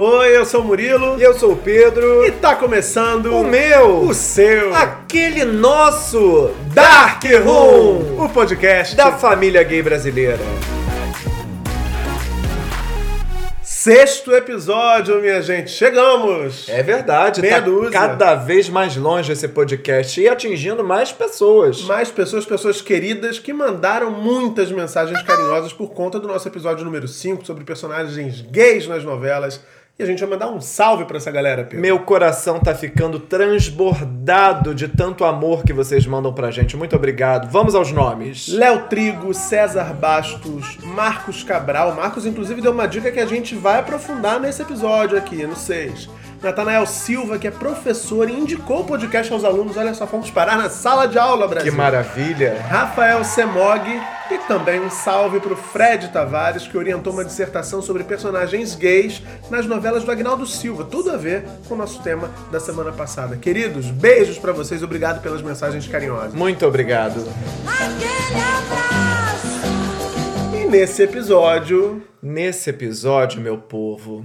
Oi, eu sou o Murilo. E eu sou o Pedro. E tá começando o meu, o seu, aquele nosso Dark Room, o podcast da família gay brasileira. Sexto episódio, minha gente. Chegamos! É verdade, Meia tá dúzia. cada vez mais longe esse podcast e atingindo mais pessoas. Mais pessoas, pessoas queridas que mandaram muitas mensagens carinhosas por conta do nosso episódio número 5 sobre personagens gays nas novelas. E a gente vai mandar um salve pra essa galera, Pedro. Meu coração tá ficando transbordado de tanto amor que vocês mandam pra gente. Muito obrigado. Vamos aos nomes. Léo Trigo, César Bastos, Marcos Cabral. Marcos, inclusive, deu uma dica que a gente vai aprofundar nesse episódio aqui, no 6. Natanael Silva, que é professor e indicou o podcast aos alunos. Olha só, fomos parar na sala de aula, Brasil. Que maravilha. Rafael Semog e também um salve pro Fred Tavares, que orientou uma dissertação sobre personagens gays nas novelas do Agnaldo Silva. Tudo a ver com o nosso tema da semana passada. Queridos, beijos pra vocês. Obrigado pelas mensagens carinhosas. Muito obrigado. Aquele abraço. E nesse episódio, Nesse episódio, meu povo,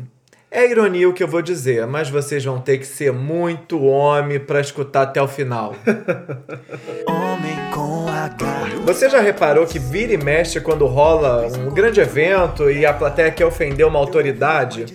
é ironia o que eu vou dizer, mas vocês vão ter que ser muito homem pra escutar até o final. Homem com H. Você já reparou que vira e mexe quando rola um grande evento e a plateia quer ofender uma autoridade?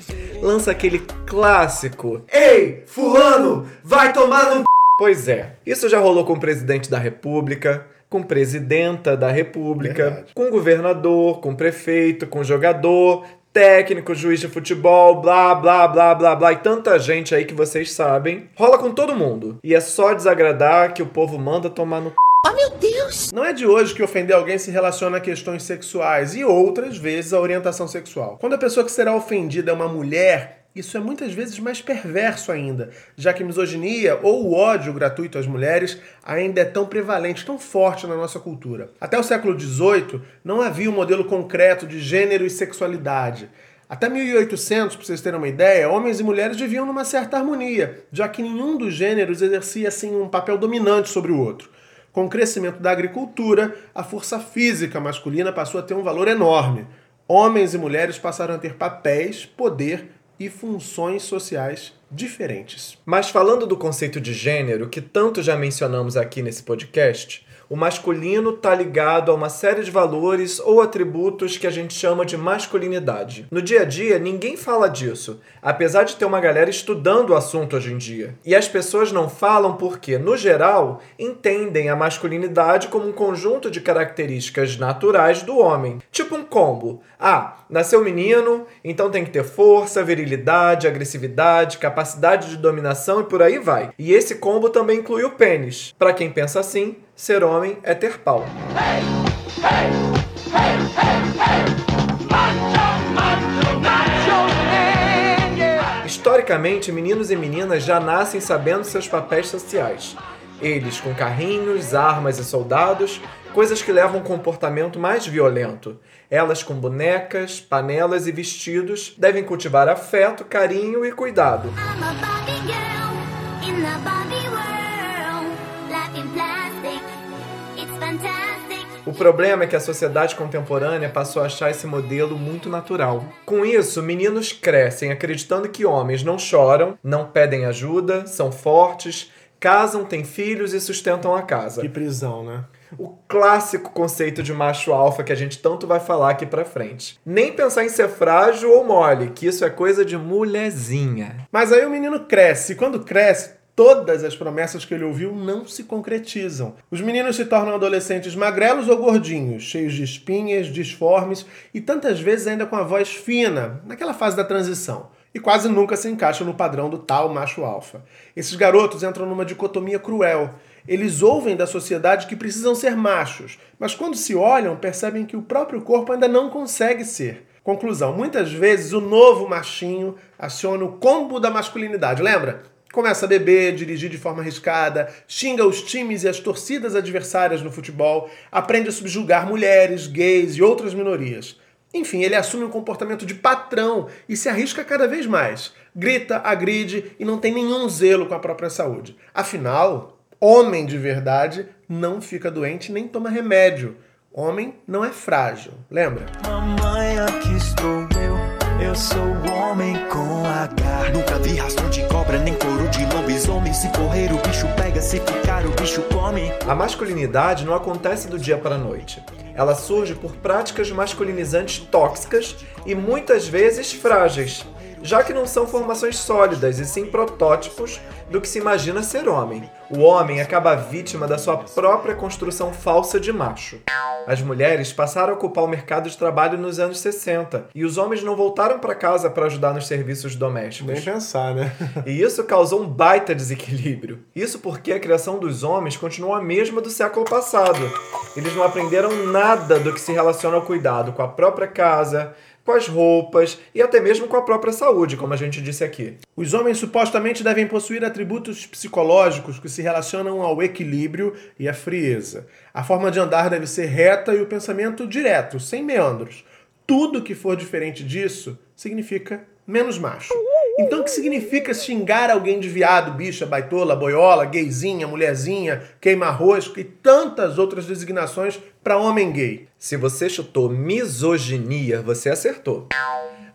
Lança aquele clássico: Ei, Fulano, vai tomar no. c-". Pois é, isso já rolou com o presidente da República, com presidenta da República, Verdade. com governador, com prefeito, com jogador, técnico, juiz de futebol, blá blá blá blá blá, e tanta gente aí que vocês sabem. Rola com todo mundo. E é só desagradar que o povo manda tomar no. c***. Oh, meu Deus! não é de hoje que ofender alguém se relaciona a questões sexuais e outras vezes a orientação sexual. Quando a pessoa que será ofendida é uma mulher, isso é muitas vezes mais perverso ainda, já que misoginia ou o ódio gratuito às mulheres ainda é tão prevalente, tão forte na nossa cultura. Até o século XVIII não havia um modelo concreto de gênero e sexualidade. Até 1800, para vocês terem uma ideia, homens e mulheres viviam numa certa harmonia, já que nenhum dos gêneros exercia assim um papel dominante sobre o outro. Com o crescimento da agricultura, a força física masculina passou a ter um valor enorme. Homens e mulheres passaram a ter papéis, poder e funções sociais diferentes. Mas falando do conceito de gênero, que tanto já mencionamos aqui nesse podcast, o masculino tá ligado a uma série de valores ou atributos que a gente chama de masculinidade. No dia a dia, ninguém fala disso, apesar de ter uma galera estudando o assunto hoje em dia. E as pessoas não falam porque, no geral, entendem a masculinidade como um conjunto de características naturais do homem. Tipo um combo. Ah, nasceu menino, então tem que ter força, virilidade, agressividade, capacidade de dominação e por aí vai. E esse combo também inclui o pênis. Pra quem pensa assim, ser homem é ter pau. Historicamente, meninos e meninas já nascem sabendo seus papéis sociais. Eles com carrinhos, armas e soldados, coisas que levam um comportamento mais violento. Elas com bonecas, panelas e vestidos devem cultivar afeto, carinho e cuidado. I'm a Barbie girl in the Barbie world. Problema é que a sociedade contemporânea passou a achar esse modelo muito natural. Com isso, meninos crescem acreditando que homens não choram, não pedem ajuda, são fortes, casam, têm filhos e sustentam a casa. Que prisão, né? O clássico conceito de macho alfa que a gente tanto vai falar aqui pra frente. Nem pensar em ser frágil ou mole, que isso é coisa de mulherzinha. Mas aí o menino cresce, e quando cresce, todas as promessas que ele ouviu não se concretizam. Os meninos se tornam adolescentes magrelos ou gordinhos, cheios de espinhas, disformes e tantas vezes ainda com a voz fina, naquela fase da transição. E quase nunca se encaixam no padrão do tal macho alfa. Esses garotos entram numa dicotomia cruel. Eles ouvem da sociedade que precisam ser machos, mas quando se olham, percebem que o próprio corpo ainda não consegue ser. Conclusão: muitas vezes o novo machinho aciona o combo da masculinidade, lembra? Começa a beber, dirigir de forma arriscada, xinga os times e as torcidas adversárias no futebol, aprende a subjugar mulheres, gays e outras minorias. Enfim, ele assume um comportamento de patrão e se arrisca cada vez mais. Grita, agride e não tem nenhum zelo com a própria saúde. Afinal, homem de verdade não fica doente nem toma remédio. Homem não é frágil, lembra? Mamãe, aqui estou eu. Eu sou o Homem com H. Nunca vi rastro de cobra, nem couro de lobisomem. Se correr, o bicho pega, se ficar, o bicho come. A masculinidade não acontece do dia para a noite. Ela surge por práticas masculinizantes tóxicas e muitas vezes frágeis, já que não são formações sólidas e sim protótipos do que se imagina ser homem. O homem acaba vítima da sua própria construção falsa de macho. As mulheres passaram a ocupar o mercado de trabalho nos anos 60 e os homens não voltaram para casa para ajudar nos serviços domésticos. Nem pensar, né? E isso causou um baita desequilíbrio. Isso porque a criação dos homens continua a mesma do século passado. Eles não aprenderam nada do que se relaciona ao cuidado com a própria casa, com as roupas e até mesmo com a própria saúde, como a gente disse aqui. Os homens supostamente devem possuir atributos psicológicos que se relacionam ao equilíbrio e à frieza. A forma de andar deve ser reta e o pensamento direto, sem meandros. Tudo que for diferente disso significa menos macho. Então, o que significa xingar alguém de viado, bicha, baitola, boiola, gayzinha, mulherzinha, queima-rosca e tantas outras designações para homem gay? Se você chutou misoginia, você acertou.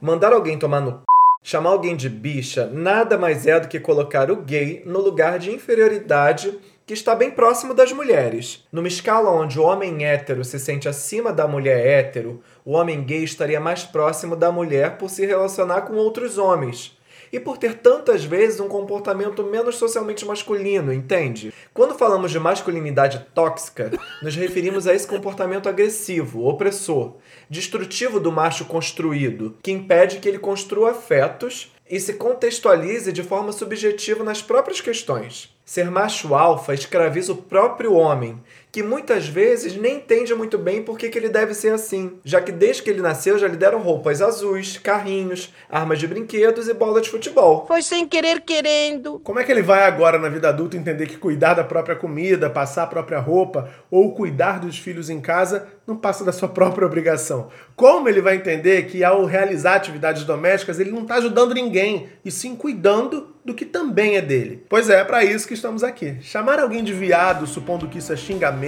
Mandar alguém tomar no c... chamar alguém de bicha, nada mais é do que colocar o gay no lugar de inferioridade que está bem próximo das mulheres. Numa escala onde o homem hétero se sente acima da mulher hétero, o homem gay estaria mais próximo da mulher por se relacionar com outros homens e por ter tantas vezes um comportamento menos socialmente masculino, entende? Quando falamos de masculinidade tóxica, nos referimos a esse comportamento agressivo, opressor, destrutivo do macho construído, que impede que ele construa afetos e se contextualize de forma subjetiva nas próprias questões. Ser macho alfa escraviza o próprio homem, que muitas vezes nem entende muito bem por que, que ele deve ser assim, já que desde que ele nasceu já lhe deram roupas azuis, carrinhos, armas de brinquedos e bola de futebol. Foi sem querer querendo. Como é que ele vai agora na vida adulta entender que cuidar da própria comida, passar a própria roupa ou cuidar dos filhos em casa não passa da sua própria obrigação? Como ele vai entender que ao realizar atividades domésticas ele não está ajudando ninguém e sim cuidando do que também é dele? Pois é, é para isso que estamos aqui. Chamar alguém de viado, supondo que isso é xingamento,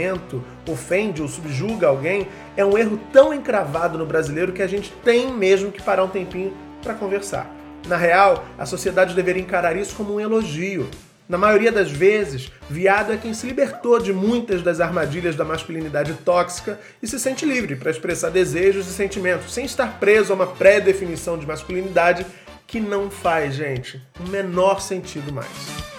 ofende ou subjuga alguém, é um erro tão encravado no brasileiro que a gente tem mesmo que parar um tempinho para conversar. Na real, a sociedade deveria encarar isso como um elogio. Na maioria das vezes, viado é quem se libertou de muitas das armadilhas da masculinidade tóxica e se sente livre para expressar desejos e sentimentos, sem estar preso a uma pré-definição de masculinidade que não faz, gente, o menor sentido mais.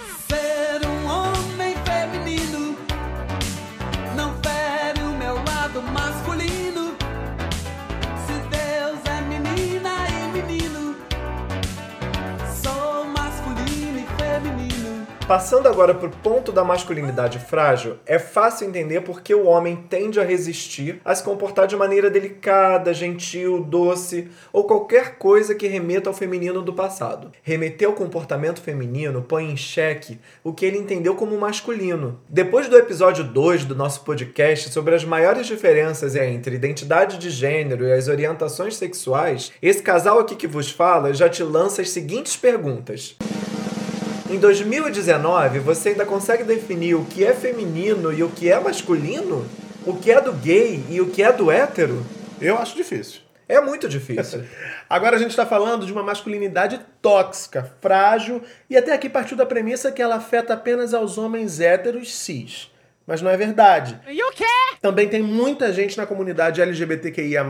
Passando agora para o ponto da masculinidade frágil, é fácil entender por que o homem tende a resistir a se comportar de maneira delicada, gentil, doce ou qualquer coisa que remeta ao feminino do passado. Remeter ao comportamento feminino põe em xeque o que ele entendeu como masculino. Depois do episódio 2 do nosso podcast sobre as maiores diferenças entre identidade de gênero e as orientações sexuais, esse casal aqui que vos fala já te lança as seguintes perguntas. Em 2019, você ainda consegue definir o que é feminino e o que é masculino? O que é do gay e o que é do hétero? Eu acho difícil. É muito difícil. Agora a gente está falando de uma masculinidade tóxica, frágil e até aqui partiu da premissa que ela afeta apenas aos homens héteros cis. Mas não é verdade. E o quê? Também tem muita gente na comunidade LGBTQIA+,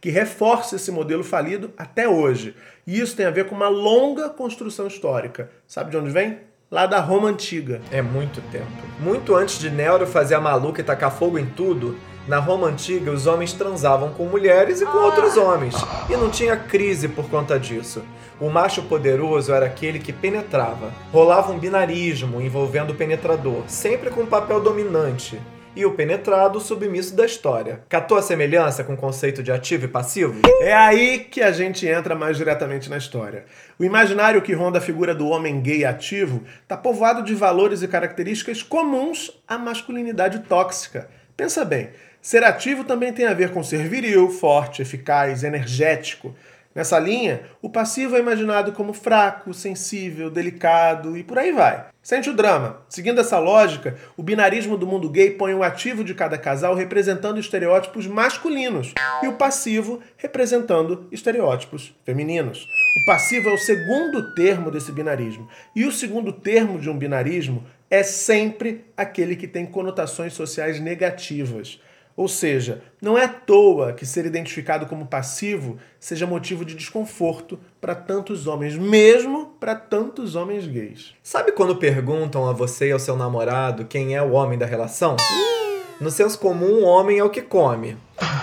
que reforça esse modelo falido até hoje. E isso tem a ver com uma longa construção histórica. Sabe de onde vem? Lá da Roma Antiga. É muito tempo. Muito antes de Nero fazer a maluca e tacar fogo em tudo, na Roma Antiga os homens transavam com mulheres e com outros homens. E não tinha crise por conta disso. O macho poderoso era aquele que penetrava. Rolava um binarismo envolvendo o penetrador, sempre com um papel dominante. E o penetrado, o submisso da história. Catou a semelhança com o conceito de ativo e passivo? É aí que a gente entra mais diretamente na história. O imaginário que ronda a figura do homem gay ativo está povoado de valores e características comuns à masculinidade tóxica. Pensa bem, ser ativo também tem a ver com ser viril, forte, eficaz, energético. Nessa linha, o passivo é imaginado como fraco, sensível, delicado e por aí vai. Sente o drama. Seguindo essa lógica, o binarismo do mundo gay põe o ativo de cada casal representando estereótipos masculinos e o passivo representando estereótipos femininos. O passivo é o segundo termo desse binarismo. E o segundo termo de um binarismo é sempre aquele que tem conotações sociais negativas. Ou seja, não é à toa que ser identificado como passivo seja motivo de desconforto para tantos homens, mesmo para tantos homens gays. Sabe quando perguntam a você e ao seu namorado quem é o homem da relação? No senso comum, homem é o que come.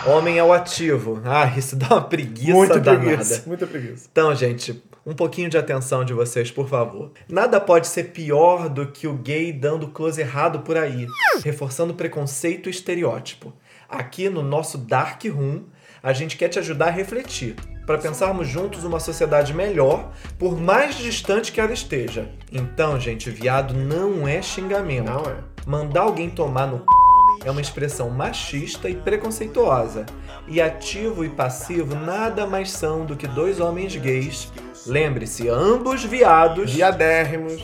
Homem é o ativo. Ah, isso dá uma preguiça Muita danada. preguiça, muita preguiça. Então, gente, um pouquinho de atenção de vocês, por favor. Nada pode ser pior do que o gay dando close errado por aí, reforçando preconceito e estereótipo. Aqui no nosso Dark Room, a gente quer te ajudar a refletir, para pensarmos juntos uma sociedade melhor, por mais distante que ela esteja. Então, gente, viado não é xingamento. Não é. Mandar alguém tomar no c... é uma expressão machista e preconceituosa. E ativo e passivo nada mais são do que dois homens gays, lembre-se, ambos viados, Viadérrimos.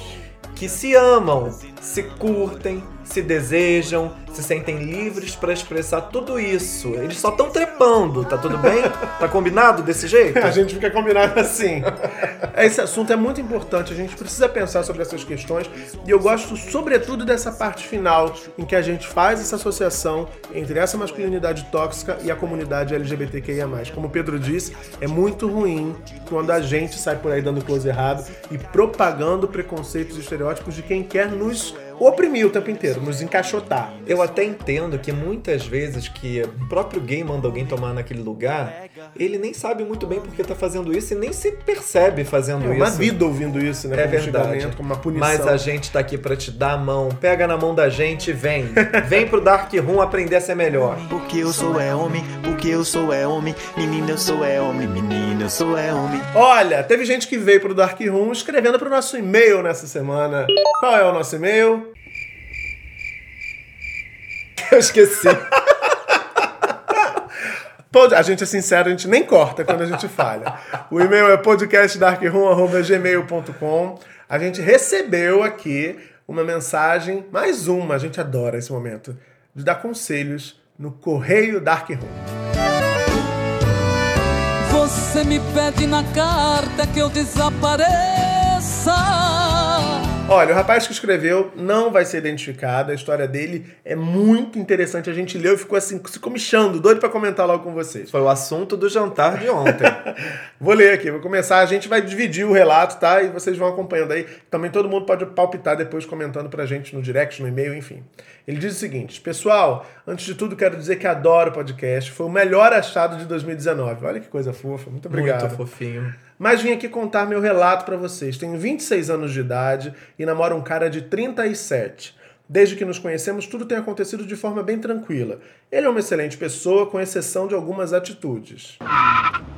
que se amam, se curtem, se desejam, se sentem livres para expressar tudo isso. Eles só estão trepando, tá tudo bem? Tá combinado desse jeito? A gente fica combinado assim. Esse assunto é muito importante, a gente precisa pensar sobre essas questões e eu gosto sobretudo dessa parte final em que a gente faz essa associação entre essa masculinidade tóxica e a comunidade LGBTQIA+. Como o Pedro disse, é muito ruim quando a gente sai por aí dando close errado e propagando preconceitos e estereótipos de quem quer nos oprimir o tempo inteiro, nos encaixotar. Eu até entendo que muitas vezes que o próprio gay manda alguém tomar naquele lugar, ele nem sabe muito bem por que tá fazendo isso e nem se percebe fazendo É uma isso. vida ouvindo isso, né? É como verdade. como uma punição. Mas a gente tá aqui pra te dar a mão. Pega na mão da gente e vem. Vem pro Dark Room aprender a ser melhor. Porque eu sou é homem, porque eu sou é homem, menino eu sou é homem, menino eu sou é homem. Olha, teve gente que veio pro Dark Room escrevendo pro nosso e-mail nessa semana. Qual é o nosso e-mail? Eu esqueci. A gente é sincero, a gente nem corta quando a gente falha. O e-mail é podcastdarkroom.gmail.com. A gente recebeu aqui uma mensagem, mais uma, a gente adora esse momento, de dar conselhos no Correio Dark Room. Você me pede na carta que eu desapareça. Olha, o rapaz que escreveu não vai ser identificado, a história dele é muito interessante. A gente leu e ficou assim, se comichando, doido pra comentar logo com vocês. Foi o assunto do jantar de ontem. Vou ler aqui, vou começar. A gente vai dividir o relato, tá? E vocês vão acompanhando aí. Também todo mundo pode palpitar depois comentando pra gente no direct, no e-mail, enfim. Ele diz o seguinte: Pessoal, antes de tudo quero dizer que adoro o podcast. Foi o melhor achado de 2019. Olha que coisa fofa. Muito obrigado. Muito fofinho. Mas vim aqui contar meu relato pra vocês. Tenho 26 anos de idade e namoro um cara de 37. Desde que nos conhecemos, tudo tem acontecido de forma bem tranquila. Ele é uma excelente pessoa, com exceção de algumas atitudes.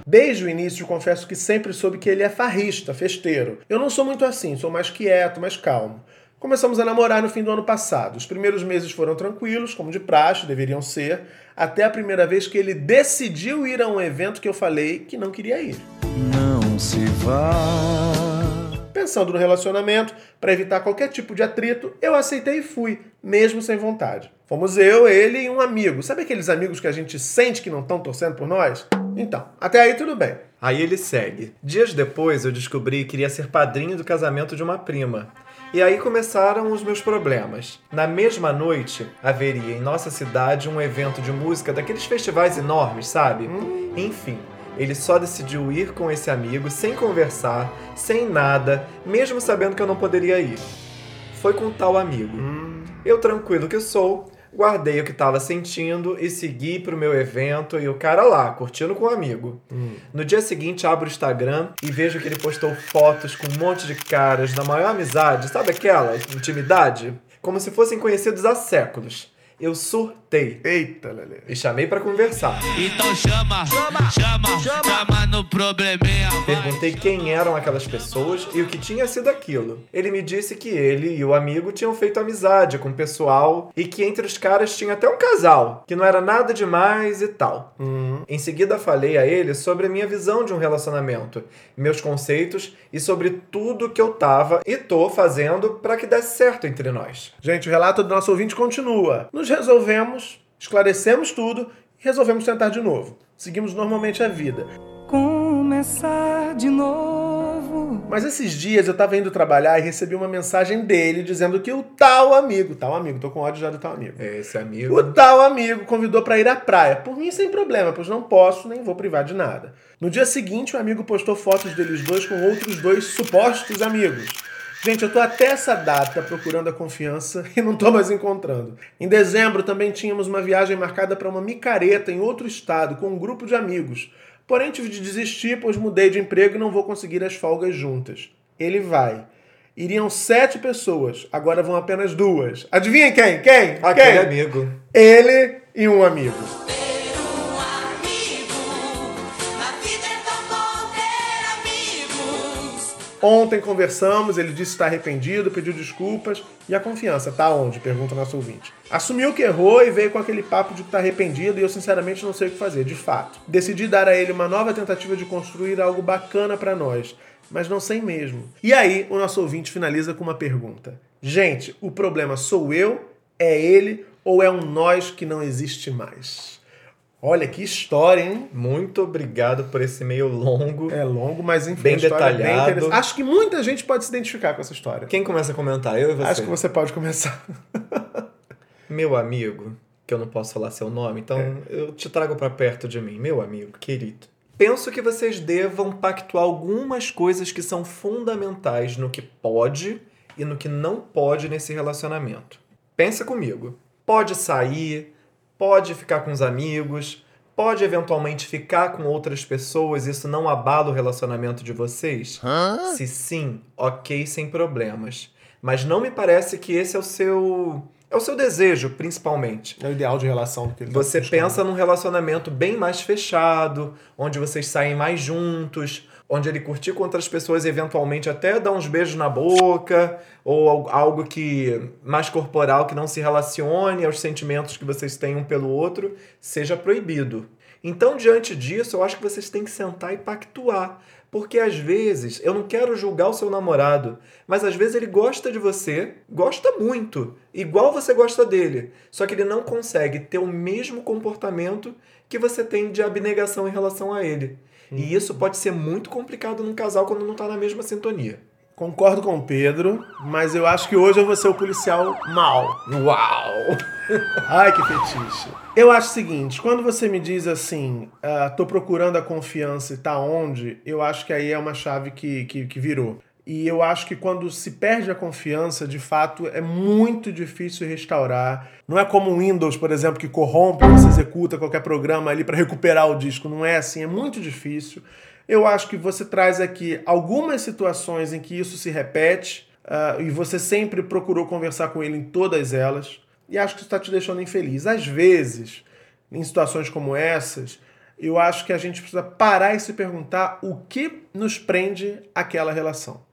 Desde o início, confesso que sempre soube que ele é farrista, festeiro. Eu não sou muito assim, sou mais quieto, mais calmo. Começamos a namorar no fim do ano passado. Os primeiros meses foram tranquilos, como de praxe, deveriam ser, até a primeira vez que ele decidiu ir a um evento que eu falei que não queria ir. Não se vá. Pensando no relacionamento, para evitar qualquer tipo de atrito, eu aceitei e fui, mesmo sem vontade. Fomos eu, ele e um amigo. Sabe aqueles amigos que a gente sente que não estão torcendo por nós? Então, até aí tudo bem. Aí ele segue. Dias depois eu descobri que iria ser padrinho do casamento de uma prima. E aí começaram os meus problemas. Na mesma noite, haveria em nossa cidade um evento de música daqueles festivais enormes, sabe? Enfim, ele só decidiu ir com esse amigo sem conversar, sem nada, mesmo sabendo que eu não poderia ir. Foi com tal amigo. Eu, tranquilo que sou, guardei o que estava sentindo e segui pro meu evento e o cara lá, curtindo com o amigo. No dia seguinte, abro o Instagram e vejo que ele postou fotos com um monte de caras da maior amizade, sabe aquela? Intimidade? Como se fossem conhecidos há séculos. Eu surtei Eita, Lelê. e chamei pra conversar. Então chama, chama, chama, chama no probleminha. Perguntei quem eram aquelas pessoas e o que tinha sido aquilo. Ele me disse que ele e o amigo tinham feito amizade com o pessoal e que entre os caras tinha até um casal, que não era nada demais e tal. Em seguida falei a ele sobre a minha visão de um relacionamento, meus conceitos e sobre tudo que eu tava e tô fazendo pra que desse certo entre nós. Gente, o relato do nosso ouvinte continua. Nos resolvemos, esclarecemos tudo e resolvemos tentar de novo. Seguimos normalmente a vida. Começar de novo. Mas esses dias eu tava indo trabalhar e recebi uma mensagem dele dizendo que o tal amigo, tal amigo, tô com ódio já do tal amigo. Esse amigo. O tal amigo convidou pra ir à praia. Por mim, sem problema, pois não posso nem vou privar de nada. No dia seguinte, o amigo postou fotos deles dois com outros dois supostos amigos. Gente, eu tô até essa data procurando a confiança e não tô mais encontrando. Em dezembro também tínhamos uma viagem marcada para uma micareta em outro estado com um grupo de amigos. Porém, tive de desistir, pois mudei de emprego e não vou conseguir as folgas juntas. Ele vai. Iriam sete pessoas, agora vão apenas duas. Adivinhem quem? Quem? Aquele quem? amigo. Ele e um amigo. Ontem conversamos, ele disse estar arrependido, pediu desculpas. E a confiança, tá onde? Pergunta nosso ouvinte. Assumiu que errou e veio com aquele papo de que tá arrependido e eu sinceramente não sei o que fazer, de fato. Decidi dar a ele uma nova tentativa de construir algo bacana pra nós, mas não sei mesmo. E aí, o nosso ouvinte finaliza com uma pergunta. Gente, o problema sou eu, é ele ou é um nós que não existe mais? Olha que história, hein? Muito obrigado por esse e-mail longo. É longo, mas enfim, Bem é detalhado. interessante. Acho que muita gente pode se identificar com essa história. Quem começa a comentar? Eu e você. Acho que você pode começar. Meu amigo, que eu não posso falar seu nome, então É. eu te trago pra perto de mim. Meu amigo, querido. Penso que vocês devam pactuar algumas coisas que são fundamentais no que pode e no que não pode nesse relacionamento. Pensa comigo. Pode sair, pode ficar com os amigos, pode eventualmente ficar com outras pessoas, isso não abala o relacionamento de vocês? Se sim, ok, sem problemas. Mas não me parece que esse é o seu. É o seu desejo, principalmente. É o ideal de relação que ele tá Você pensa num relacionamento bem mais fechado, onde vocês saem mais juntos, onde ele curtir com outras pessoas eventualmente até dar uns beijos na boca, ou al- algo que mais corporal que não se relacione aos sentimentos que vocês têm um pelo outro, seja proibido. Então, diante disso, eu acho que vocês têm que sentar e pactuar. Porque às vezes, eu não quero julgar o seu namorado, mas às vezes ele gosta de você, gosta muito, igual você gosta dele. Só que ele não consegue ter o mesmo comportamento que você tem de abnegação em relação a ele. E isso pode ser muito complicado num casal quando não tá na mesma sintonia. Concordo com o Pedro, mas eu acho que hoje eu vou ser o policial mal. Uau! Ai, que fetiche. Eu acho o seguinte, quando você me diz assim, ah, tô procurando a confiança e tá onde, eu acho que aí é uma chave que, que, que virou. E eu acho que quando se perde a confiança, de fato, é muito difícil restaurar. Não é como o Windows, por exemplo, que corrompe, você executa qualquer programa ali para recuperar o disco. Não é assim, é muito difícil. Eu acho que você traz aqui algumas situações em que isso se repete ah, e você sempre procurou conversar com ele em todas elas. E acho que isso está te deixando infeliz. Às vezes, em situações como essas, eu acho que a gente precisa parar e se perguntar o que nos prende àquela relação.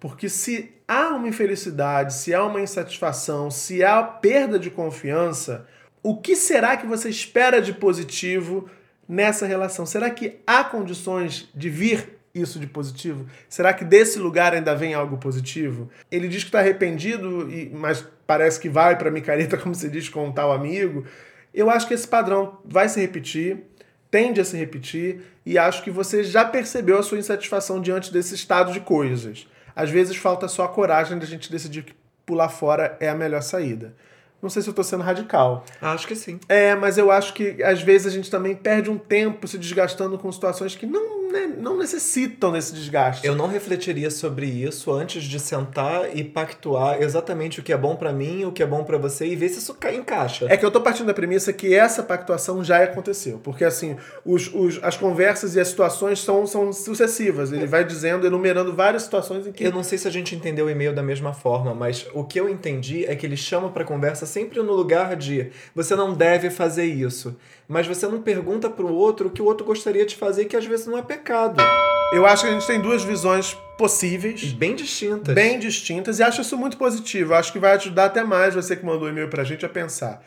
Porque se há uma infelicidade, se há uma insatisfação, se há perda de confiança, o que será que você espera de positivo nessa relação? Será que há condições de vir isso de positivo? Será que desse lugar ainda vem algo positivo? Ele diz que está arrependido, mas parece que vai para micareta, como você diz, com um tal amigo. Eu acho que esse padrão vai se repetir, tende a se repetir, e acho que você já percebeu a sua insatisfação diante desse estado de coisas. Às vezes falta só a coragem de a gente decidir que pular fora é a melhor saída. Não sei se eu tô sendo radical. Acho que sim. É, mas eu acho que às vezes a gente também perde um tempo se desgastando com situações que não, não necessitam desse desgaste. Eu não refletiria sobre isso antes de sentar e pactuar exatamente o que é bom pra mim, o que é bom pra você e ver se isso cai- encaixa. É que eu tô partindo da premissa que essa pactuação já aconteceu. Porque, assim, os, os- as conversas e as situações são, são sucessivas. Ele vai dizendo, enumerando várias situações em que. Eu não sei se a gente entendeu o e-mail da mesma forma, mas o que eu entendi é que ele chama pra conversa sempre no lugar de você não deve fazer isso, mas você não pergunta pro outro o que o outro gostaria de fazer, que às vezes não é pecado. Eu acho que a gente tem duas visões E possíveis. bem distintas. bem distintas e acho isso muito positivo. Acho que vai ajudar até mais você que mandou o e-mail pra gente a pensar.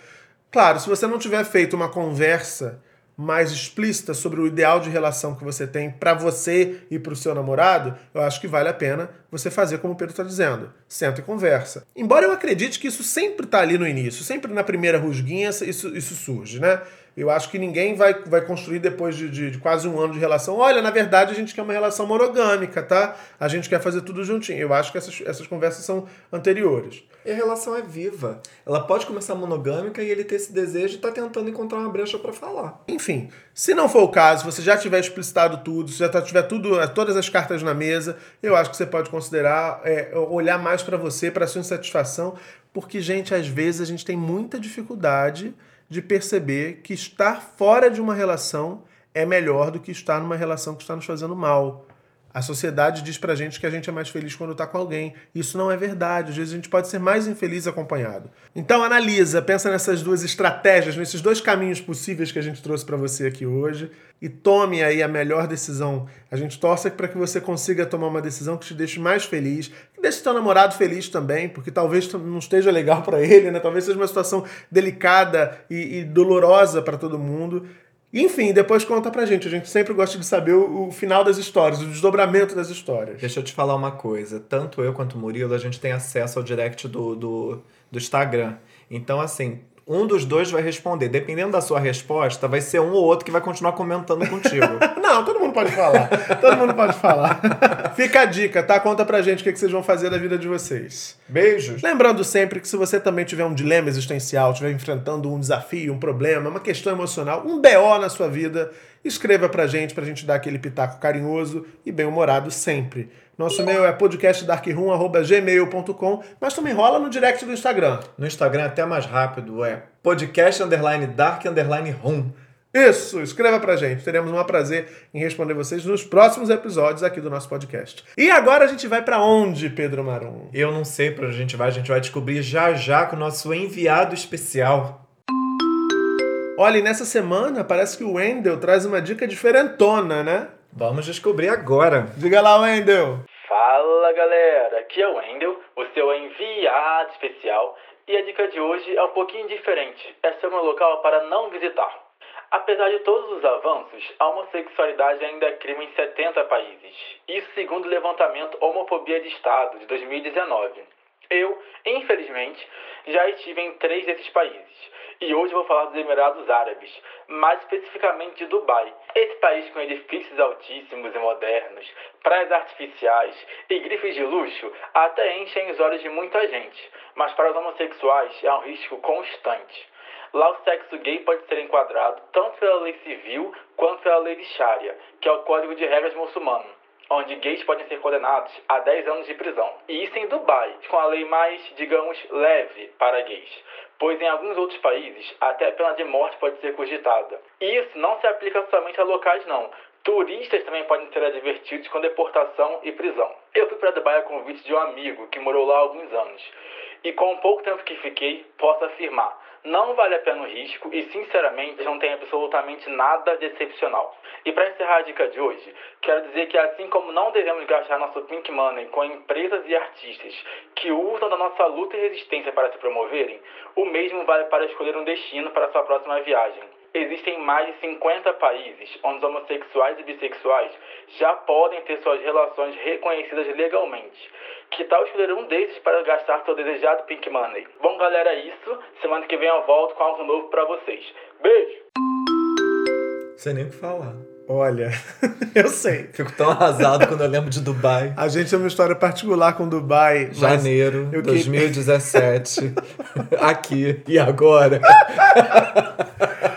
Claro, se você não tiver feito uma conversa mais explícita sobre o ideal de relação que você tem pra você e pro seu namorado, eu acho que vale a pena você fazer como o Pedro está dizendo. Senta e conversa. Embora eu acredite que isso sempre tá ali no início, sempre na primeira rusguinha isso, isso surge, né? Eu acho que ninguém vai, vai construir depois de, de- de quase um ano de relação. Olha, na verdade a gente quer uma relação monogâmica, tá? A gente quer fazer tudo juntinho. Eu acho que essas, essas conversas são anteriores. E a relação é viva. Ela pode começar monogâmica e ele ter esse desejo e tá tentando encontrar uma brecha pra falar. Enfim, se não for o caso, você já tiver explicitado tudo, se já tá- tiver tudo, eh, todas as cartas na mesa, eu acho que você pode considerar é, olhar mais pra você, pra sua insatisfação, porque, gente, às vezes a gente tem muita dificuldade de perceber que estar fora de uma relação é melhor do que estar numa relação que está nos fazendo mal. A sociedade diz pra gente que a gente é mais feliz quando tá com alguém. Isso não é verdade. Às vezes a gente pode ser mais infeliz acompanhado. Então analisa, pensa nessas duas estratégias, nesses dois caminhos possíveis que a gente trouxe pra você aqui hoje e tome aí a melhor decisão. A gente torce para que você consiga tomar uma decisão que te deixe mais feliz, que deixe seu namorado feliz também, porque talvez não esteja legal pra ele, né? Talvez seja uma situação delicada e, e dolorosa pra todo mundo. Enfim, depois conta pra gente. A gente sempre gosta de saber o, o final das histórias, o desdobramento das histórias. Deixa eu te falar uma coisa. Tanto eu quanto o Murilo, a gente tem acesso ao direct do, do, do Instagram. Então, assim, um dos dois vai responder. Dependendo da sua resposta, vai ser um ou outro que vai continuar comentando contigo. Não, todo mundo pode falar. todo mundo pode falar. Fica a dica, tá? Conta pra gente o que que vocês vão fazer da vida de vocês. Beijos! Lembrando sempre que se você também tiver um dilema existencial, estiver enfrentando um desafio, um problema, uma questão emocional, um BO na sua vida, escreva pra gente, pra gente dar aquele pitaco carinhoso e bem-humorado sempre. Nosso e-mail é podcastdarkroom.gmail.com, mas também rola no direct do Instagram. No Instagram, até mais rápido, é podcast underline dark underline room. Isso, escreva pra gente. Teremos um prazer em responder vocês nos próximos episódios aqui do nosso podcast. E agora a gente vai pra onde, Pedro Marum? Eu não sei pra onde a gente vai, a gente vai descobrir já já com o nosso enviado especial. Olha, e nessa semana parece que o Wendel traz uma dica diferentona, né? Vamos descobrir agora. Diga lá, Wendel. Fala galera, aqui é o Wendel, o seu enviado especial, e a dica de hoje é um pouquinho diferente. É sobre um local para não visitar. Apesar de todos os avanços, a homossexualidade ainda é crime em 70 países. Isso segundo o levantamento Homofobia de Estado de 2019. Eu, infelizmente, já estive em três desses países. E hoje vou falar dos Emirados Árabes, mais especificamente de Dubai. Esse país com edifícios altíssimos e modernos, praias artificiais e grifes de luxo até enchem os olhos de muita gente, mas para os homossexuais é um risco constante. Lá o sexo gay pode ser enquadrado tanto pela lei civil quanto pela lei de Sharia, que é o Código de Regras Muçulmano, onde gays podem ser condenados a 10 anos de prisão. E isso em Dubai, com a lei mais, digamos, leve para gays, pois em alguns outros países até a pena de morte pode ser cogitada. E isso não se aplica somente a locais não. Turistas também podem ser advertidos com deportação e prisão. Eu fui para Dubai a convite de um amigo que morou lá há alguns anos. E com o pouco tempo que fiquei, posso afirmar, não vale a pena o risco e, sinceramente, não tem absolutamente nada de excepcional. E para encerrar a dica de hoje, quero dizer que assim como não devemos gastar nosso pink money com empresas e artistas que usam da nossa luta e resistência para se promoverem, o mesmo vale para escolher um destino para sua próxima viagem. Existem mais de 50 países onde os homossexuais e bissexuais já podem ter suas relações reconhecidas legalmente. Que tal escolher um desses para gastar seu desejado Pink Money? Bom, galera, é isso. Semana que vem eu volto com algo novo para vocês. Beijo! Sei nem o que falar. Olha, eu sei. Fico tão arrasado quando eu lembro de Dubai. A gente tem uma história particular com Dubai. Janeiro que- 2017. Aqui e agora.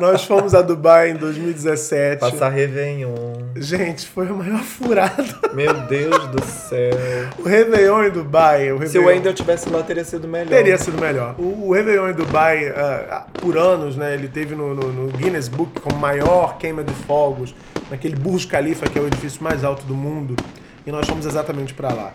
Nós fomos a Dubai em 2017. Passar Réveillon. Gente, foi a maior furada. Meu Deus do céu. O Réveillon em Dubai. O Se o Réveillon... Wendel tivesse lá, teria sido melhor. Teria sido melhor. O, o Réveillon em Dubai, ah, por anos, né? Ele teve no, no- no Guinness Book como maior queima de fogos, naquele Burj Khalifa, que é o edifício mais alto do mundo. E nós fomos exatamente para lá.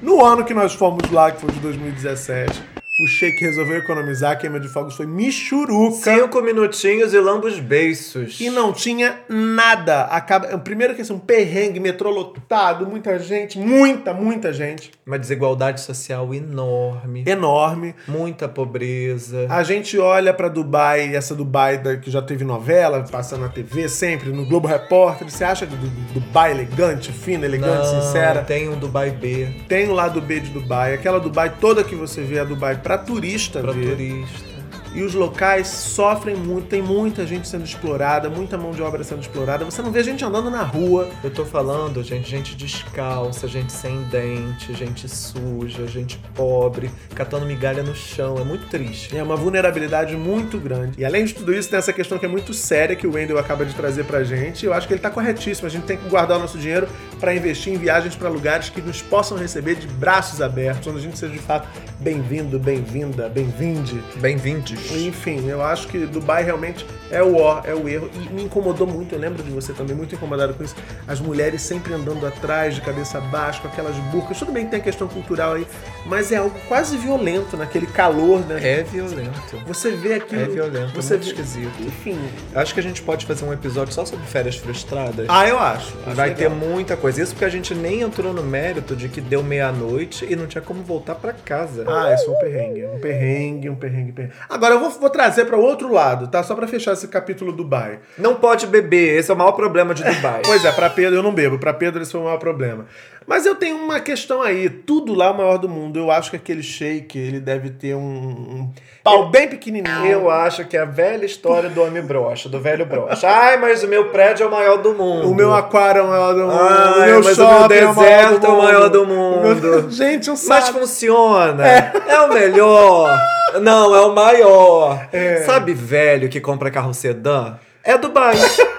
No ano que nós fomos lá, que foi de 2017, o Sheik resolveu economizar, a queima de fogos foi michuruca. Cinco minutinhos e lambos beiços. E não tinha nada. Acaba... Primeiro que assim, um perrengue, metrô lotado, muita gente, muita, muita gente. Uma desigualdade social enorme. Enorme. Muita pobreza. A gente olha pra Dubai, essa Dubai da- que já teve novela, passando na TV sempre, no Globo Repórter. Você acha que du- du- Dubai elegante, fina, elegante, Não, sincera? Tem um Dubai B Tem o lado B de Dubai. Aquela Dubai toda que você vê é a Dubai pra turista pra ver. turista. E os locais sofrem muito, tem muita gente sendo explorada, muita mão de obra sendo explorada. Você não vê gente andando na rua. Eu tô falando, gente, gente descalça, gente sem dente, gente suja, gente pobre, catando migalha no chão. É muito triste. É uma vulnerabilidade muito grande. E além de tudo isso, tem essa questão que é muito séria que o Wendel acaba de trazer pra gente. Eu acho que ele tá corretíssimo. A gente tem que guardar o nosso dinheiro para investir em viagens para lugares que nos possam receber de braços abertos, onde a gente seja de fato bem-vindo, bem-vinda, bem-vinde. Bem-vindos. Enfim, eu acho que Dubai realmente é o ó, é o erro. E me incomodou muito, eu lembro de você também, muito incomodado com isso. As mulheres sempre andando atrás, de cabeça baixa, com aquelas burcas. Tudo bem que tem a questão cultural aí, mas é algo quase violento naquele calor, né? É violento. Você vê aquilo. É violento, você é muito vê- esquisito. Enfim. Acho que a gente pode fazer um episódio só sobre férias frustradas. Ah, eu acho. Acho Vai legal. ter muita coisa. Isso porque a gente nem entrou no mérito de que deu meia-noite e não tinha como voltar pra casa. Ah, é só um perrengue. Um perrengue, um perrengue, perrengue. Agora eu vou, vou trazer para o outro lado, tá? Só para fechar esse capítulo Dubai. Não pode beber, esse é o maior problema de Dubai. Pois é, para Pedro eu não bebo. Para Pedro esse foi o maior problema. Mas eu tenho uma questão aí. Tudo lá é o maior do mundo. Eu acho que aquele shake, ele deve ter um, um pau bem pequenininho. Eu acho que é a velha história do homem brocha, do velho brocha. Ai, mas o meu prédio é o maior do mundo. O meu aquário é o maior do mundo. Ai, o meu mas o meu shopping é o maior deserto do é o mundo. maior do mundo. Gente, um Mas saco. funciona. É. o melhor. Não, é o maior. Sabe velho que compra carro sedã? É Dubai.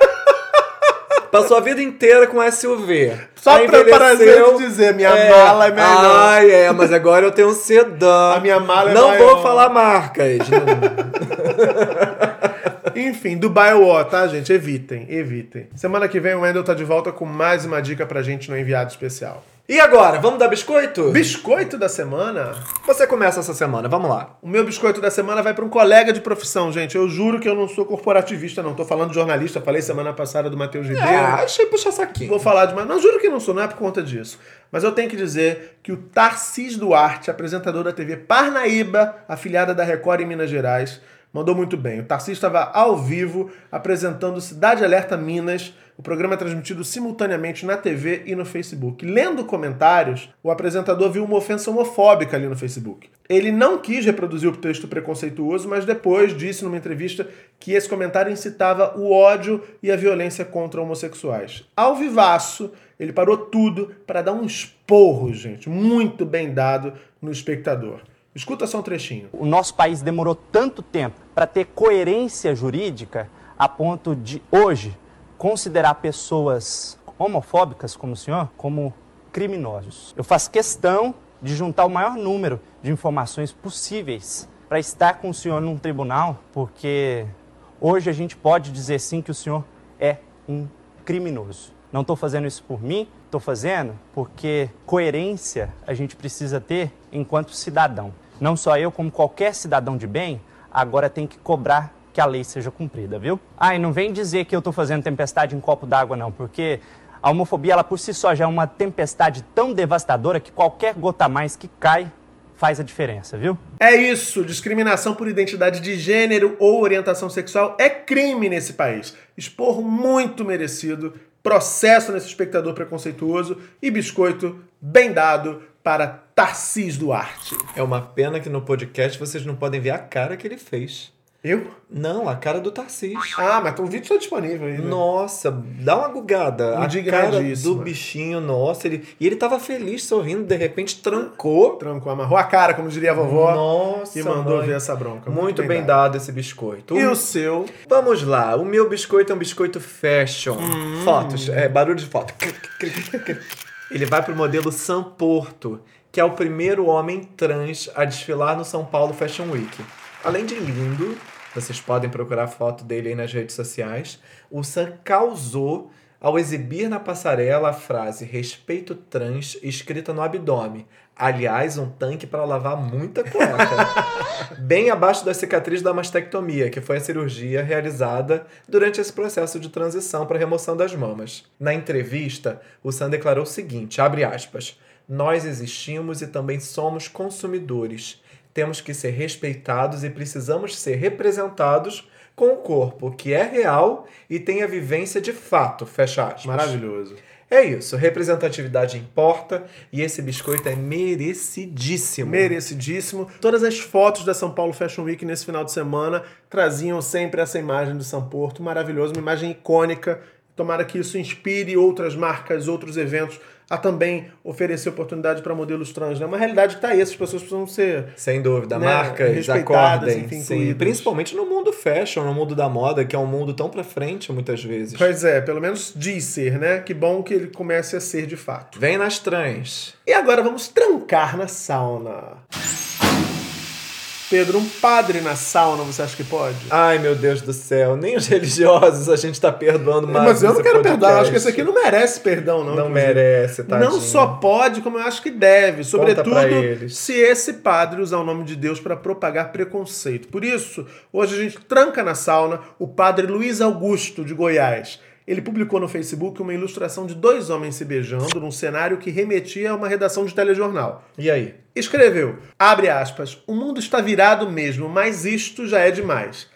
Passou a vida inteira com SUV. Só pra prazer de dizer, minha mala é melhor. Ai, é, mas agora eu tenho um sedã. A minha mala é Não maior. vou falar marcas. Enfim, Dubai é o ó, tá, gente? Evitem, evitem. Semana que vem o Wendel tá de volta com mais uma dica pra gente no enviado especial. E agora, vamos dar biscoito? Biscoito da semana? Você começa essa semana, vamos lá. O meu biscoito da semana vai pra um colega de profissão, gente. Eu juro que eu não sou corporativista, não. Tô falando de jornalista. Falei semana passada do Matheus Ribeiro. Ah, achei puxar saquinho. Vou falar demais. Não, juro que não sou, não é por conta disso. Mas eu tenho que dizer que o Tarcis Duarte, apresentador da TV Parnaíba, afiliada da Record em Minas Gerais, mandou muito bem. O Tarcis estava ao vivo apresentando Cidade Alerta Minas. O programa é transmitido simultaneamente na TV e no Facebook. Lendo comentários, o apresentador viu uma ofensa homofóbica ali no Facebook. Ele não quis reproduzir o texto preconceituoso, mas depois disse numa entrevista que esse comentário incitava o ódio e a violência contra homossexuais. Ao vivaço, ele parou tudo para dar um esporro, gente, muito bem dado no espectador. Escuta só um trechinho. O nosso país demorou tanto tempo para ter coerência jurídica a ponto de hoje considerar pessoas homofóbicas como o senhor como criminosos. Eu faço questão de juntar o maior número de informações possíveis para estar com o senhor num tribunal, porque hoje a gente pode dizer sim que o senhor é um criminoso. Não estou fazendo isso por mim, estou fazendo porque coerência a gente precisa ter enquanto cidadão. Não só eu, como qualquer cidadão de bem, agora tem que cobrar que a lei seja cumprida, viu? Ah, e não vem dizer que eu estou fazendo tempestade em copo d'água, não, porque a homofobia, ela por si só já é uma tempestade tão devastadora que qualquer gota a mais que cai faz a diferença, viu? É isso, discriminação por identidade de gênero ou orientação sexual é crime nesse país. Esporro muito merecido, processo nesse espectador preconceituoso e biscoito bem dado para Tarcis Duarte. É uma pena que no podcast vocês não podem ver a cara que ele fez. Eu? Não, a cara do Tarcís. Ah, mas o vídeo está disponível aí. né? Nossa, dá uma gugada. A cara do bichinho, nossa. Ele, e ele tava feliz, sorrindo, de repente trancou. Trancou, amarrou a cara, como diria a vovó. Nossa, E mandou mãe. ver essa bronca. Muito, bem, dado. esse biscoito. E o seu? Vamos lá, o meu biscoito é um biscoito fashion. Hum. Fotos, é, barulho de foto. Ele vai pro modelo Sam Porto, que é o primeiro homem trans a desfilar no São Paulo Fashion Week. Além de lindo, vocês podem procurar foto dele aí nas redes sociais, o Sam causou ao exibir na passarela a frase respeito trans escrita no abdômen. Aliás, um tanque para lavar muita cueca. Bem abaixo da cicatriz da mastectomia, que foi a cirurgia realizada durante esse processo de transição para remoção das mamas. Na entrevista, o Sam declarou o seguinte, abre aspas, nós existimos e também somos consumidores. Temos que ser respeitados e precisamos ser representados com o corpo que é real e tem a vivência de fato, fecha aspas. Maravilhoso. É isso, representatividade importa e esse biscoito é merecidíssimo. Merecidíssimo. Todas as fotos da São Paulo Fashion Week nesse final de semana traziam sempre essa imagem do São Porto, maravilhoso, uma imagem icônica. Tomara que isso inspire outras marcas, outros eventos a também oferecer oportunidade para modelos trans. É uma realidade que está aí, essas pessoas precisam ser Sem dúvida, né, marcas respeitadas, acordem, enfim, sim. principalmente no mundo fashion, no mundo da moda, que é um mundo tão pra frente muitas vezes. Pois é, pelo menos diz ser, né? Que bom que ele comece a ser de fato. Vem nas trans. E agora vamos trancar na sauna. Pedro, um padre na sauna, você acha que pode? Ai, meu Deus do céu, nem os religiosos a gente tá perdoando mais. Mas eu não quero podcast. perdoar, eu acho que esse aqui não merece perdão, não. Não merece, tadinho. Não só pode, como eu acho que deve. Sobretudo se esse padre usar o nome de Deus para propagar preconceito. Por isso, hoje a gente tranca na sauna o padre Luiz Augusto, de Goiás. Ele publicou no Facebook uma ilustração de dois homens se beijando num cenário que remetia a uma redação de telejornal. E aí? Escreveu, abre aspas, o mundo está virado mesmo, mas isto já é demais.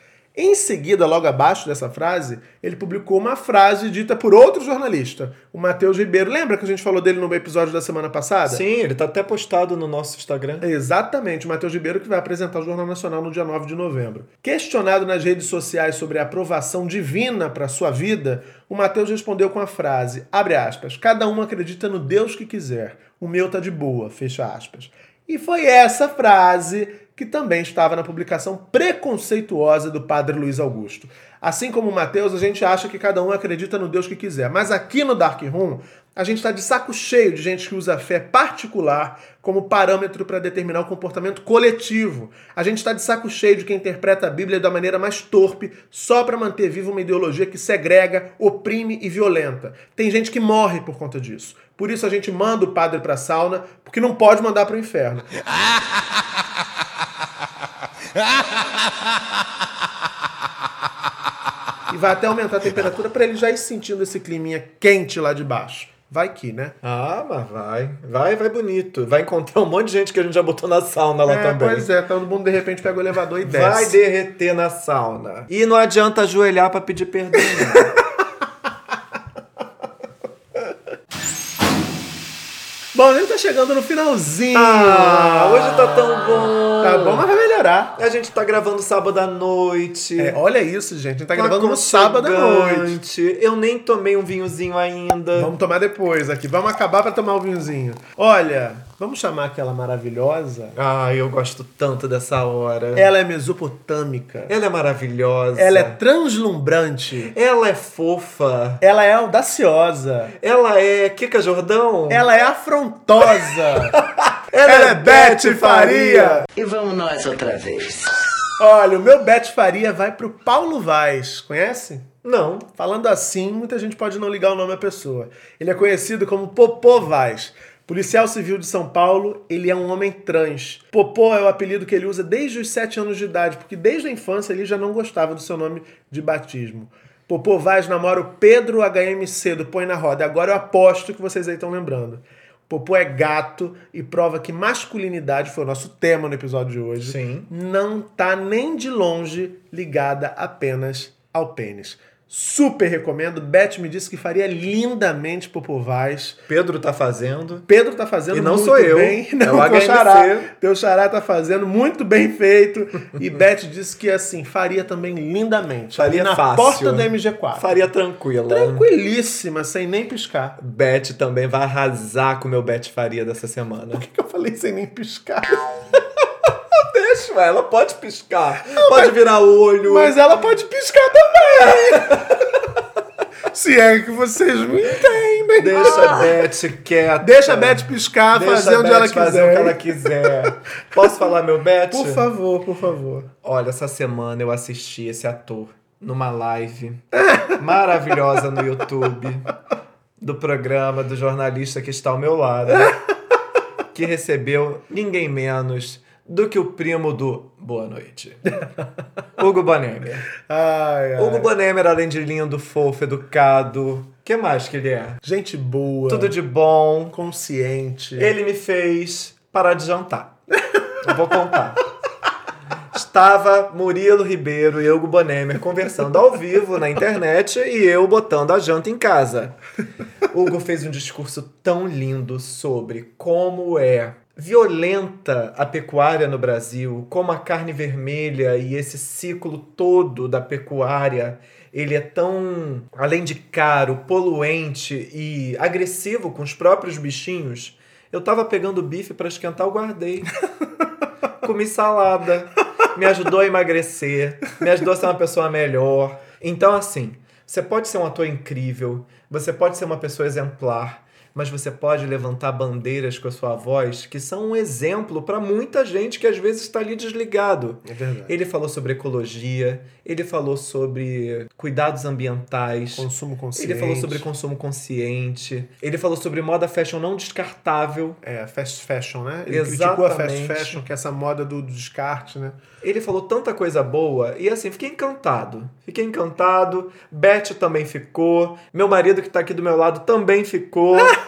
Em seguida, logo abaixo dessa frase, ele publicou uma frase dita por outro jornalista, o Matheus Ribeiro. Lembra que a gente falou dele no episódio da semana passada? Sim, ele tá até postado no nosso Instagram. Exatamente, o Matheus Ribeiro que vai apresentar o Jornal Nacional no dia 9 de novembro. Questionado nas redes sociais sobre a aprovação divina para sua vida, o Matheus respondeu com a frase, abre aspas, cada um acredita no Deus que quiser, o meu tá de boa, fecha aspas. E foi essa frase que também estava na publicação preconceituosa do padre Luiz Augusto. Assim como Mateus, a gente acha que cada um acredita no Deus que quiser. Mas aqui no Dark Room, a gente está de saco cheio de gente que usa a fé particular como parâmetro para determinar o comportamento coletivo. A gente está de saco cheio de quem interpreta a Bíblia da maneira mais torpe só para manter viva uma ideologia que segrega, oprime e violenta. Tem gente que morre por conta disso. Por isso a gente manda o padre para sauna, porque não pode mandar para o inferno. E vai até aumentar a temperatura para ele já ir sentindo esse climinha quente lá de baixo. Vai que, né? Ah, mas vai. Vai, vai bonito. Vai encontrar um monte de gente que a gente já botou na sauna lá é, também. Pois é, todo mundo de repente pega o elevador e desce. Vai derreter na sauna. E não adianta ajoelhar pra pedir perdão. não. Gente tá chegando no finalzinho. ah, hoje tá tão bom. Tá bom, mas vai melhorar. A gente tá gravando sábado à noite. É, olha isso, gente. A gente tá, Tá gravando no sábado à noite. Eu nem tomei um vinhozinho ainda. Vamos tomar depois aqui. Vamos acabar pra tomar o vinhozinho. Olha, vamos chamar aquela maravilhosa. Ai, eu gosto tanto dessa hora. Ela é mesopotâmica. Ela é maravilhosa. Ela é translumbrante. Ela é fofa. Ela é audaciosa. Ela é Kika Jordão. Ela é afrontosa. Ela Ela é Beth Faria. E vamos nós outra vez. Olha, o meu Beth Faria vai pro Paulo Vaz. Conhece? Não. Falando assim, muita gente pode não ligar o nome à pessoa. Ele é conhecido como Popô Vaz. Policial civil de São Paulo, ele é um homem trans. Popô é o apelido que ele usa desde os 7 anos de idade, porque desde a infância ele já não gostava do seu nome de batismo. Popô Vaz namora o Pedro HMC do Põe na Roda. Agora eu aposto que vocês aí estão lembrando. Popô é gato e prova que masculinidade foi o nosso tema no episódio de hoje. Sim. Não tá nem de longe ligada apenas ao pênis. Super recomendo. Beth me disse que faria lindamente Popô Vaz. Pedro tá fazendo. Pedro tá fazendo E não muito sou eu, bem. é Não, o teu xará. Teu xará tá fazendo muito bem feito. E Beth disse que assim, faria também lindamente. Faria na fácil. porta do MG4. Faria tranquila. Tranquilíssima, sem nem piscar. Beth também vai arrasar com o meu Beth Faria dessa semana. Por que que eu falei sem nem piscar? Ué, ela pode piscar. pode virar olho. Mas ela pode piscar também. Se é que vocês me entendem. Deixa a Beth quieta. Deixa a Beth piscar, Deixa fazer onde ela fazer quiser. o que ela quiser. Posso falar, meu Beth? Por favor, por favor. Olha, essa semana eu assisti esse ator numa live maravilhosa no YouTube do programa do jornalista que está ao meu lado, que recebeu ninguém menos do que o primo do Boa Noite, Hugo Bonemer. Ai, ai. Hugo Bonemer, além de lindo, fofo, educado, que mais que ele é? Gente boa. Tudo de bom. consciente. Ele me fez parar de jantar. Eu vou contar. Estava Murilo Ribeiro e Hugo Bonemer conversando ao vivo na internet e eu botando a janta em casa. Hugo fez um discurso tão lindo sobre como é violenta a pecuária no Brasil, como a carne vermelha e esse ciclo todo da pecuária, ele é tão, além de caro, poluente e agressivo com os próprios bichinhos. Eu tava pegando bife para esquentar, eu guardei. Comi salada, me ajudou a emagrecer, me ajudou a ser uma pessoa melhor. Então, assim, você pode ser um ator incrível, você pode ser uma pessoa exemplar, mas você pode levantar bandeiras com a sua voz que são um exemplo para muita gente que às vezes está ali desligado. É verdade. Ele falou sobre ecologia, ele falou sobre cuidados ambientais, Consumo consciente. ele falou sobre consumo consciente, ele falou sobre moda fashion não descartável. É, fast fashion, né? Ele criticou a fast Exatamente. fashion, que é essa moda do, do descarte, né? Ele falou tanta coisa boa e assim, fiquei encantado. Fiquei encantado. Beth também ficou. Meu marido que tá aqui do meu lado também ficou.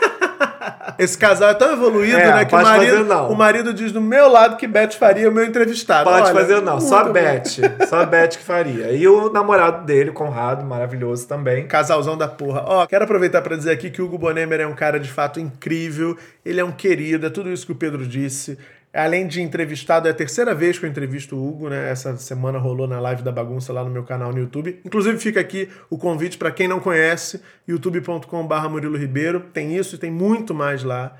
Esse casal é tão evoluído, É, né? Que o marido, fazer não. o marido diz do meu lado que Beth faria o meu entrevistado. Pode Olha, fazer não, só Beth. Só Beth que faria. E o namorado dele, Conrado, maravilhoso também. Casalzão da porra. Ó, quero aproveitar pra dizer aqui que o Hugo Bonemer é um cara de fato incrível. Ele é um querido, é tudo isso que o Pedro disse. Além de entrevistado, é a terceira vez que eu entrevisto o Hugo, né? Essa semana rolou na live da bagunça lá no meu canal no YouTube. Inclusive fica aqui o convite pra quem não conhece, youtube.com/barra Murilo Ribeiro. Tem isso e tem muito mais lá.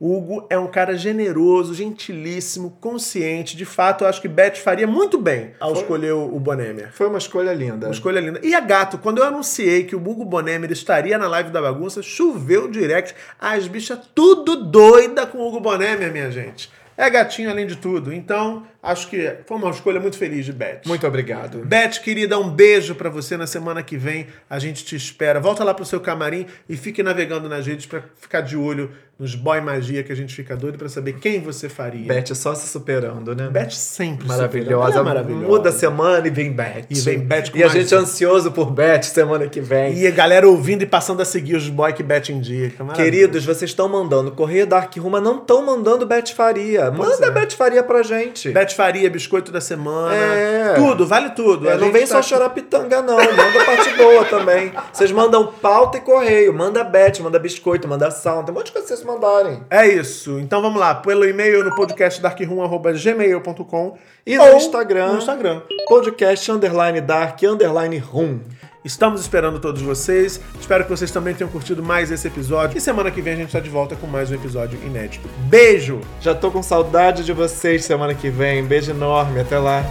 O Hugo é um cara generoso, gentilíssimo, consciente. De fato, eu acho que Beth faria muito bem ao escolher o o Bonemer. Foi uma escolha linda. Uma escolha linda. E a Gato, quando eu anunciei que o Hugo Bonemer estaria na live da bagunça, choveu direct. As bichas tudo doida com o Hugo Bonemer, minha gente. É gatinho além de tudo. Então, acho que foi uma escolha muito feliz de Beth. Muito obrigado. Beth, querida, um beijo pra você na semana que vem. A gente te espera. Volta lá pro seu camarim e fique navegando nas redes pra ficar de olho nos boy magia que a gente fica doido pra saber quem você faria. Beth só se superando, né? Beth sempre Maravilhosa. é maravilhosa. Muda a semana e vem Beth. E vem Beth com E a gente ansioso por Beth semana que vem. E a galera ouvindo e passando a seguir os boy que Beth indica. Maravilha. Queridos, vocês estão mandando Correio Dark Room, mas não estão mandando Beth Faria. Manda é. Beth Faria pra gente. Beth Faria, biscoito da semana. É. Tudo, vale tudo. É, não vem tá só aqui- chorar pitanga, não. Manda parte boa também. Vocês mandam pauta e correio. Manda Beth, manda biscoito, manda sal. Tem um monte de coisa pra vocês mandarem. É isso. Então vamos lá. Pelo e-mail no podcast darkroom.gmail.com E no Instagram. No Instagram. Podcast underline dark underline room. Estamos esperando todos vocês. Espero que vocês também tenham curtido mais esse episódio. E semana que vem a gente tá de volta com mais um episódio inédito. Beijo! Já tô com saudade de vocês semana que vem. Beijo enorme. Até lá.